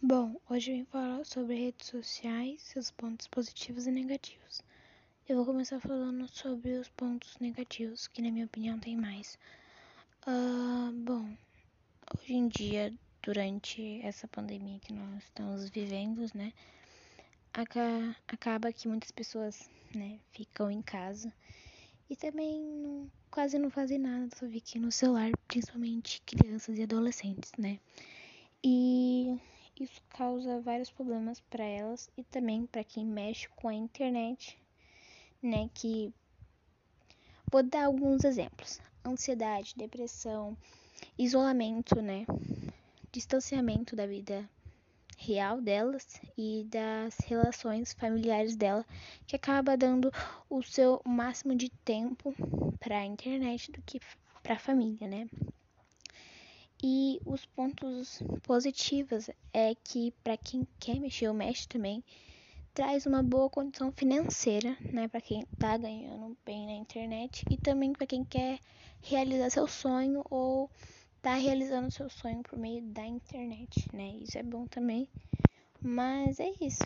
Bom, hoje eu vim falar sobre redes sociais, seus pontos positivos e negativos. Eu vou começar falando sobre os pontos negativos, que na minha opinião tem mais. Uh, bom, hoje em dia, durante essa pandemia que nós estamos vivendo, né, acaba que muitas pessoas, né, ficam em casa e também não, quase não fazem nada, só fiquem no celular, principalmente crianças e adolescentes, né. Isso causa vários problemas para elas e também para quem mexe com a internet, né? Que vou dar alguns exemplos: ansiedade, depressão, isolamento, né? Distanciamento da vida real delas e das relações familiares dela, que acaba dando o seu máximo de tempo para a internet do que para a família, né? E os pontos positivos é que para quem quer mexer ou mexe também, traz uma boa condição financeira, né, para quem tá ganhando bem na internet e também para quem quer realizar seu sonho ou tá realizando seu sonho por meio da internet, né? Isso é bom também. Mas é isso.